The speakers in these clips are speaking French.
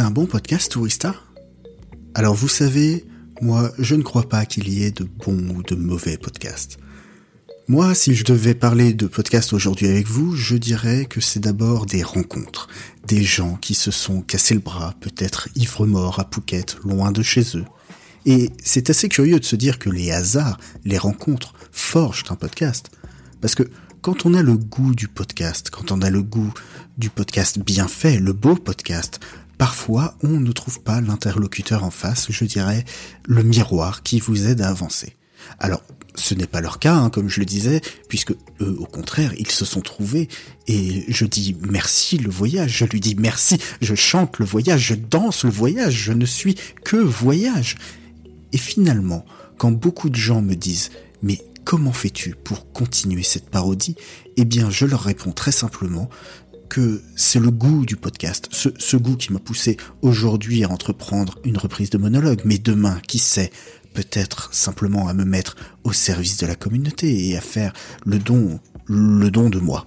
C'est un bon podcast, Tourista? Alors vous savez, moi, je ne crois pas qu'il y ait de bons ou de mauvais podcasts. Moi, si je devais parler de podcast aujourd'hui avec vous, je dirais que c'est d'abord des rencontres, des gens qui se sont cassés le bras, peut-être ivres-morts à Phuket, loin de chez eux. Et c'est assez curieux de se dire que les hasards, les rencontres, forgent un podcast. Parce que quand on a le goût du podcast, quand on a le goût du podcast bien fait, le beau podcast, parfois on ne trouve pas l'interlocuteur en face, je dirais le miroir qui vous aide à avancer. Alors, ce n'est pas leur cas, hein, comme je le disais, puisque eux, au contraire, ils se sont trouvés, et je dis merci le voyage, je lui dis merci, je chante le voyage, je danse le voyage, je ne suis que voyage. Et finalement, quand beaucoup de gens me disent mais comment fais-tu pour continuer cette parodie? Eh bien, je leur réponds très simplement que c'est le goût du podcast, ce, goût qui m'a poussé aujourd'hui à entreprendre une reprise de monologue, mais demain, qui sait, peut-être simplement à me mettre au service de la communauté et à faire le don, le don de moi.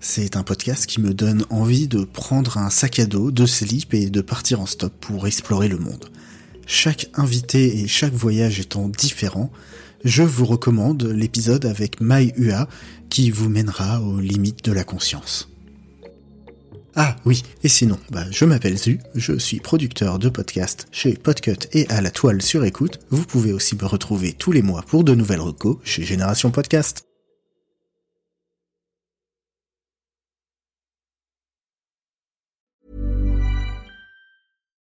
C'est un podcast qui me donne envie de prendre un sac à dos, de slip et de partir en stop pour explorer le monde. Chaque invité et chaque voyage étant différent, je vous recommande l'épisode avec Mai Ua qui vous mènera aux limites de la conscience. Ah oui, et sinon, bah, je m'appelle Zu, je suis producteur de podcasts chez Podcut et à la toile sur écoute. Vous pouvez aussi me retrouver tous les mois pour de nouvelles recos chez Génération Podcast.